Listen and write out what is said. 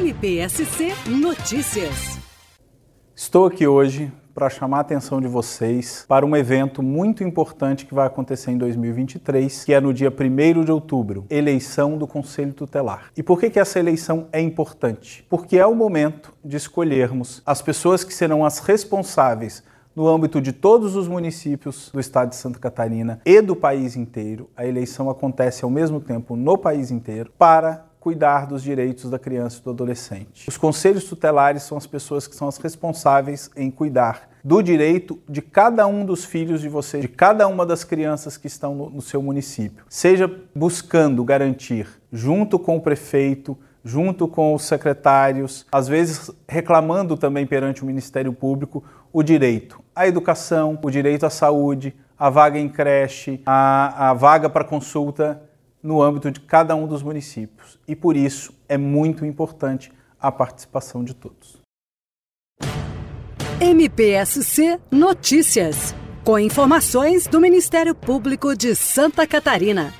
MPSC Notícias. Estou aqui hoje para chamar a atenção de vocês para um evento muito importante que vai acontecer em 2023, que é no dia 1 de outubro, eleição do Conselho Tutelar. E por que, que essa eleição é importante? Porque é o momento de escolhermos as pessoas que serão as responsáveis no âmbito de todos os municípios do estado de Santa Catarina e do país inteiro. A eleição acontece ao mesmo tempo no país inteiro para cuidar dos direitos da criança e do adolescente. Os conselhos tutelares são as pessoas que são as responsáveis em cuidar do direito de cada um dos filhos de você, de cada uma das crianças que estão no, no seu município. Seja buscando garantir, junto com o prefeito, junto com os secretários, às vezes reclamando também perante o Ministério Público o direito à educação, o direito à saúde, a vaga em creche, a, a vaga para consulta no âmbito de cada um dos municípios. E por isso é muito importante a participação de todos. MPSC Notícias, com informações do Ministério Público de Santa Catarina.